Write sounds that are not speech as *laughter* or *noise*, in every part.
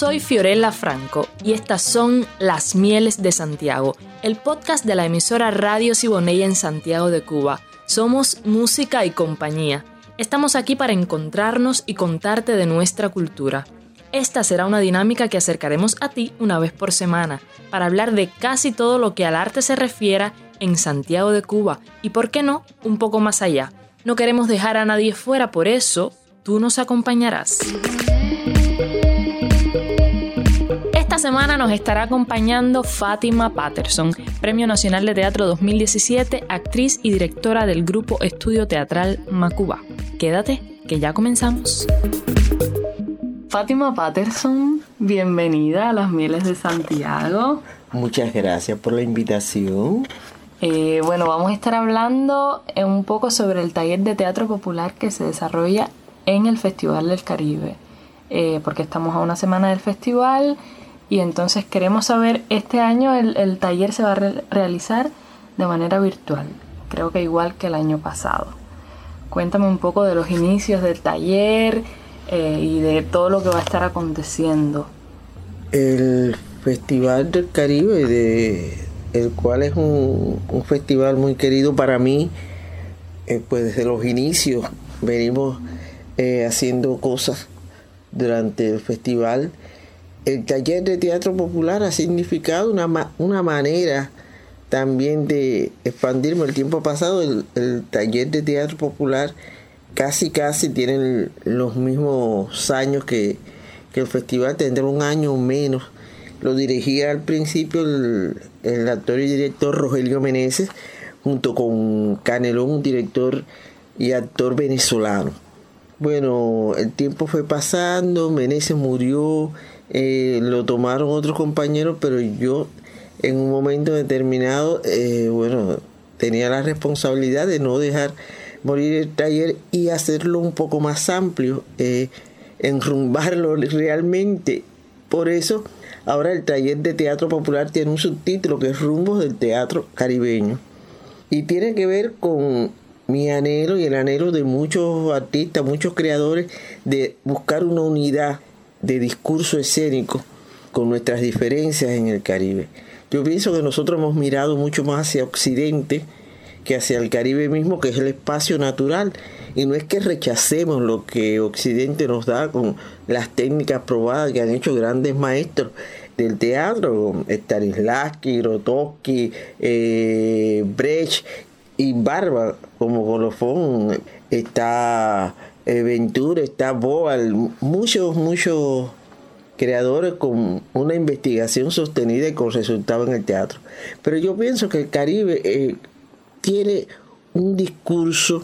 Soy Fiorella Franco y estas son Las Mieles de Santiago, el podcast de la emisora Radio Siboney en Santiago de Cuba. Somos música y compañía. Estamos aquí para encontrarnos y contarte de nuestra cultura. Esta será una dinámica que acercaremos a ti una vez por semana, para hablar de casi todo lo que al arte se refiera en Santiago de Cuba y, por qué no, un poco más allá. No queremos dejar a nadie fuera, por eso tú nos acompañarás. Semana nos estará acompañando Fátima Patterson, Premio Nacional de Teatro 2017, actriz y directora del grupo Estudio Teatral Macuba. Quédate, que ya comenzamos. Fátima Patterson, bienvenida a las Mieles de Santiago. Muchas gracias por la invitación. Eh, bueno, vamos a estar hablando un poco sobre el taller de teatro popular que se desarrolla en el Festival del Caribe, eh, porque estamos a una semana del festival y entonces queremos saber, este año el, taller se va a realizar de manera virtual, creo que igual que el año pasado. Cuéntame un poco de los inicios del taller eh, y de todo lo que va a estar aconteciendo. El Festival del Caribe, de, el cual es un, festival muy querido para mí, eh, pues desde los inicios venimos eh, haciendo cosas durante el festival el taller de teatro popular ha significado una, una manera también de expandirme. El tiempo pasado el, taller de teatro popular casi casi tienen los mismos años que, el festival, tendrá un año menos. Lo dirigía al principio el, el actor y director Rogelio Meneses, junto con Canelón, un director y actor venezolano. Bueno, el tiempo fue pasando, Meneses murió, eh, lo tomaron otros compañeros, pero yo en un momento determinado, eh, bueno, tenía la responsabilidad de no dejar morir el taller y hacerlo un poco más amplio, eh, enrumbarlo *laughs* realmente. Por eso, ahora el taller de teatro popular tiene un subtítulo que es Rumbos del Teatro Caribeño. Y tiene que ver con mi anhelo y el anhelo de muchos artistas, muchos creadores, de buscar una unidad de discurso escénico con nuestras diferencias en el Caribe. Yo pienso que nosotros hemos mirado mucho más hacia Occidente que hacia el Caribe mismo, que es el espacio natural. Y no es que rechacemos lo que Occidente nos da con las técnicas probadas que han hecho grandes maestros del teatro, Stanislavski, Grotowski, eh, Brecht y Barba, como colofón, está eh, Ventura, está Boal, muchos, muchos creadores con una investigación sostenida y con resultado en el teatro. Pero yo pienso que el Caribe eh, tiene un discurso,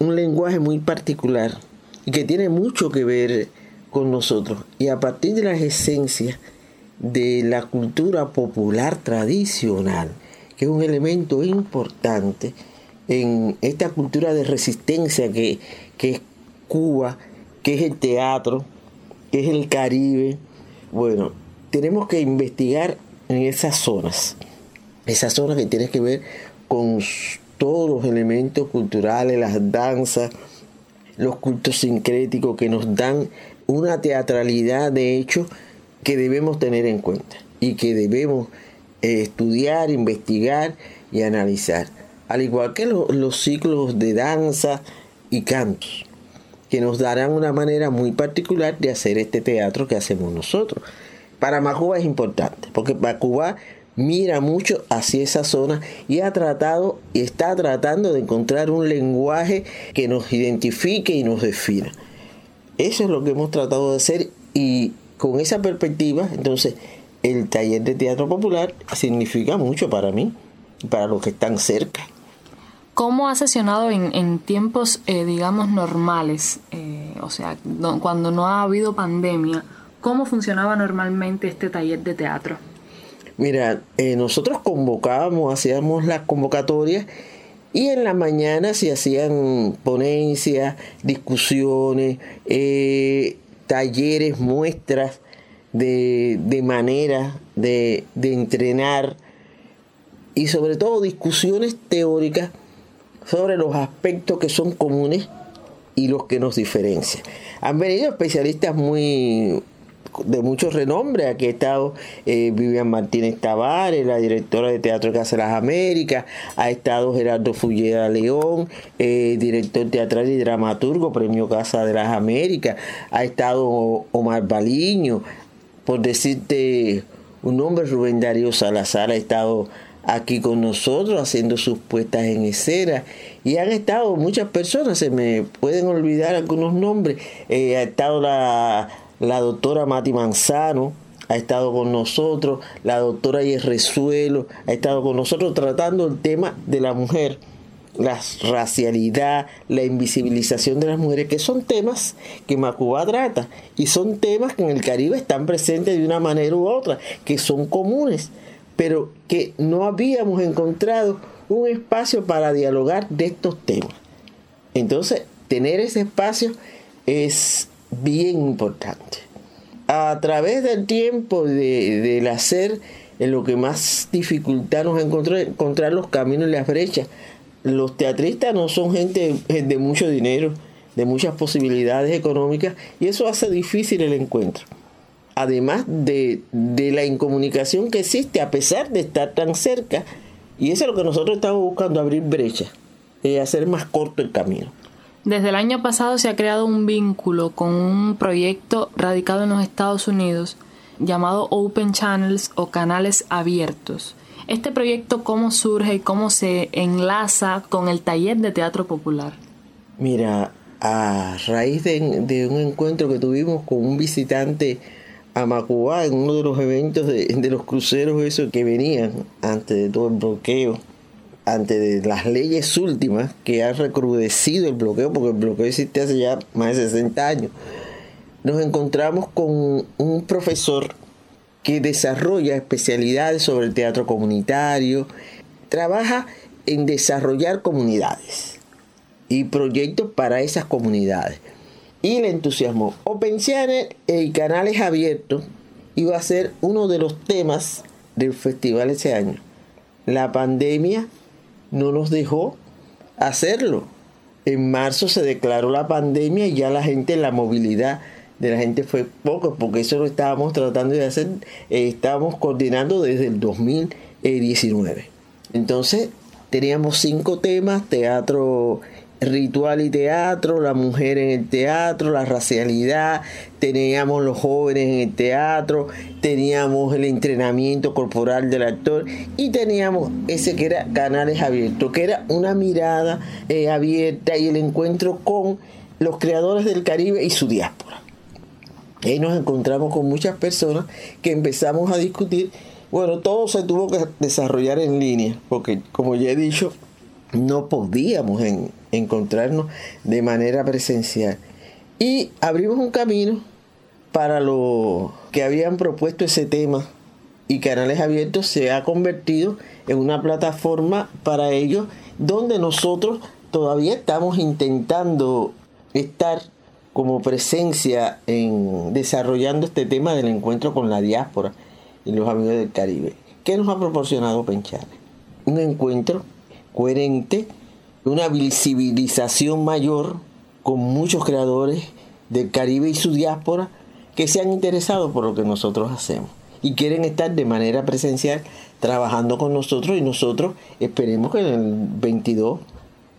un lenguaje muy particular y que tiene mucho que ver con nosotros. Y a partir de las esencias de la cultura popular tradicional, que es un elemento importante en esta cultura de resistencia que, que Cuba, que es el teatro, que es el Caribe. Bueno, tenemos que investigar en esas zonas, esas zonas que tienen que ver con todos los elementos culturales, las danzas, los cultos sincréticos que nos dan una teatralidad de hecho que debemos tener en cuenta y que debemos eh, estudiar, investigar y analizar, al igual que los ciclos de danza y cantos que nos darán una manera muy particular de hacer este teatro que hacemos nosotros. Para Macuba es importante, porque Macuba mira mucho hacia esa zona y ha tratado y está tratando de encontrar un lenguaje que nos identifique y nos defina. Eso es lo que hemos tratado de hacer y con esa perspectiva, entonces, el taller de teatro popular significa mucho para mí, para los que están cerca. ¿Cómo ha sesionado en, tiempos, eh, digamos, normales? Eh, o sea, cuando no ha habido pandemia, ¿cómo funcionaba normalmente este taller de teatro? Mira, eh, nosotros convocábamos, hacíamos las convocatorias y en la mañana se hacían ponencias, discusiones, talleres, muestras de, de manera de, de entrenar y sobre todo discusiones teóricas sobre los aspectos que son comunes y los que nos diferencian. Han venido especialistas muy de mucho renombre. Aquí ha estado eh, Vivian Martínez Tavares, la directora de Teatro Casa de las Américas, ha estado Gerardo Fulleda León, eh, director teatral y dramaturgo, premio Casa de las Américas, ha estado Omar Baliño, por decirte un nombre, Rubén Darío Salazar ha estado aquí con nosotros haciendo sus puestas en escena. Y han estado muchas personas, se me pueden olvidar algunos nombres, eh, ha estado la, la doctora Mati Manzano, ha estado con nosotros, la doctora Yerresuelo ha estado con nosotros tratando el tema de la mujer, la racialidad, la invisibilización de las mujeres, que son temas que Macuba trata y son temas que en el Caribe están presentes de una manera u otra, que son comunes pero que no habíamos encontrado un espacio para dialogar de estos temas. Entonces, tener ese espacio es bien importante. A través del tiempo de, del hacer, en lo que más dificultad nos encontró encontrar los caminos y las brechas. Los teatristas no son gente de mucho dinero, de muchas posibilidades económicas, y eso hace difícil el encuentro además de, la incomunicación que existe a pesar de estar tan cerca. Y eso es lo que nosotros estamos buscando, abrir brechas, y hacer más corto el camino. Desde el año pasado se ha creado un vínculo con un proyecto radicado en los Estados Unidos llamado Open Channels o canales abiertos. Este proyecto cómo surge y cómo se enlaza con el taller de teatro popular. Mira, a raíz de, de un encuentro que tuvimos con un visitante a Macubá en uno de los eventos de, los cruceros que venían antes de todo el bloqueo, antes de las leyes últimas que han recrudecido el bloqueo, porque el bloqueo existe hace ya más de 60 años, nos encontramos con un profesor que desarrolla especialidades sobre el teatro comunitario, trabaja en desarrollar comunidades y proyectos para esas comunidades y le entusiasmó. Open Channel y canales abiertos iba a ser uno de los temas del festival ese año. La pandemia no nos dejó hacerlo. En marzo se declaró la pandemia y ya la gente, la movilidad de la gente fue poco, porque eso lo estábamos tratando de hacer, eh, estábamos coordinando desde el 2019. Entonces teníamos cinco temas, teatro ritual y teatro, la mujer en el teatro, la racialidad, teníamos los jóvenes en el teatro, teníamos el entrenamiento corporal del actor y teníamos ese que era canales abiertos, que era una mirada eh, abierta y el encuentro con los creadores del Caribe y su diáspora. Ahí nos encontramos con muchas personas que empezamos a discutir. Bueno, todo se tuvo que desarrollar en línea, porque como ya he dicho, no podíamos encontrarnos de manera presencial. Y abrimos un camino para los que habían propuesto ese tema y Canales Abiertos se ha convertido en una plataforma para ellos donde nosotros todavía estamos intentando estar como presencia en desarrollando este tema del encuentro con la diáspora y los amigos del Caribe. ¿Qué nos ha proporcionado Penchane? Un encuentro coherente, una visibilización mayor con muchos creadores del Caribe y su diáspora que se han interesado por lo que nosotros hacemos y quieren estar de manera presencial trabajando con nosotros y nosotros esperemos que en el 22,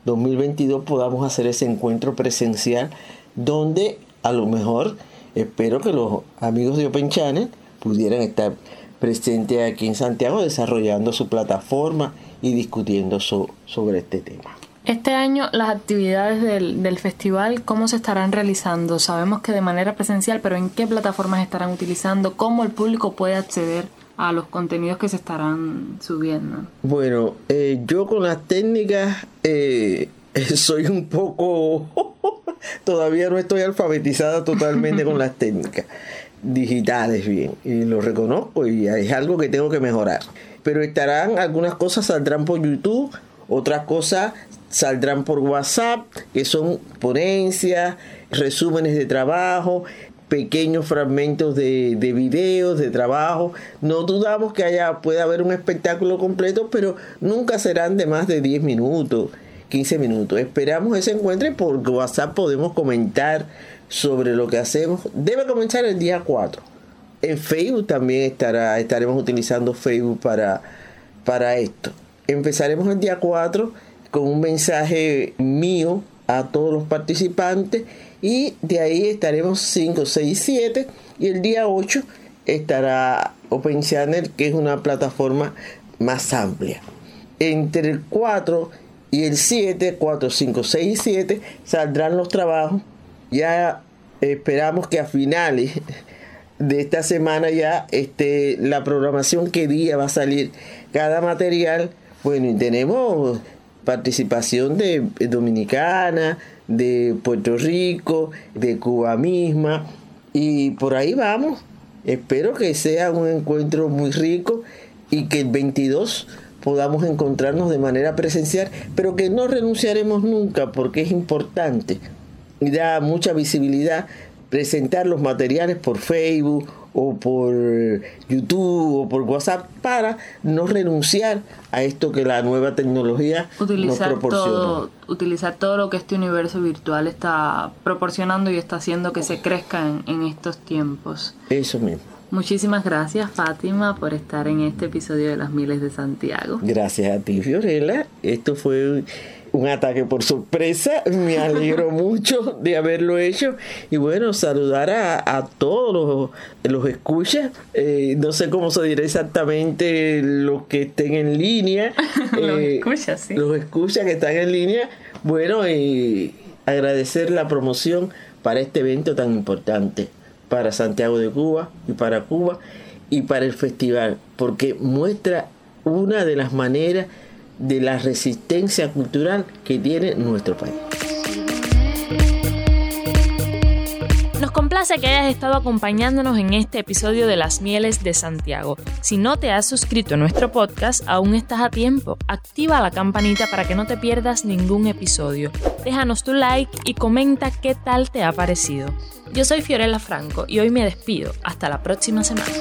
2022 podamos hacer ese encuentro presencial donde a lo mejor espero que los amigos de Open Channel pudieran estar presentes aquí en Santiago desarrollando su plataforma y discutiendo sobre este tema. Este año las actividades del, del, festival, ¿cómo se estarán realizando? Sabemos que de manera presencial, pero ¿en qué plataformas estarán utilizando? ¿Cómo el público puede acceder a los contenidos que se estarán subiendo? Bueno, eh, yo con las técnicas eh, *laughs* soy un poco... *laughs* todavía no estoy alfabetizada totalmente con las *laughs* técnicas digitales bien, y lo reconozco y es algo que tengo que mejorar pero estarán algunas cosas saldrán por YouTube, otras cosas saldrán por WhatsApp, que son ponencias, resúmenes de trabajo, pequeños fragmentos de, de, videos, de trabajo. No dudamos que haya, pueda haber un espectáculo completo, pero nunca serán de más de 10 minutos, 15 minutos. Esperamos ese encuentro y por WhatsApp podemos comentar sobre lo que hacemos. Debe comenzar el día 4 En Facebook también estará, estaremos utilizando Facebook para, para esto. Empezaremos el día 4 con un mensaje mío a todos los participantes y de ahí estaremos 5, 6, 7 y el día 8 estará Open Channel que es una plataforma más amplia. Entre el 4 y el 7, 4, 5, 6 y 7 saldrán los trabajos. Ya esperamos que a finales de esta semana ya esté la programación que día va a salir cada material. Bueno, y tenemos participación de Dominicana, de Puerto Rico, de Cuba misma, y por ahí vamos. Espero que sea un encuentro muy rico y que el 22 podamos encontrarnos de manera presencial, pero que no renunciaremos nunca porque es importante y da mucha visibilidad presentar los materiales por Facebook o por YouTube o por WhatsApp para no renunciar a esto que la nueva tecnología nos proporciona. Todo, utilizar todo lo que este universo virtual está proporcionando y está haciendo que se crezca en, en estos tiempos. Eso mismo. Muchísimas gracias Fátima por estar en este episodio de Las Miles de Santiago. Gracias a ti Fiorella. Esto fue un ataque por sorpresa. Me alegro *laughs* mucho de haberlo hecho. Y bueno, saludar a, todos los, los escuchas. Eh, no sé cómo se dirá exactamente los que estén en línea. *laughs* los eh, escuchas, sí. Los escuchas que están en línea. Bueno, y agradecer la promoción para este evento tan importante para Santiago de Cuba y para Cuba y para el festival, porque muestra una de las maneras de la resistencia cultural que tiene nuestro país. Que hayas estado acompañándonos en este episodio de Las Mieles de Santiago. Si no te has suscrito a nuestro podcast, aún estás a tiempo. Activa la campanita para que no te pierdas ningún episodio. Déjanos tu like y comenta qué tal te ha parecido. Yo soy Fiorella Franco y hoy me despido. Hasta la próxima semana.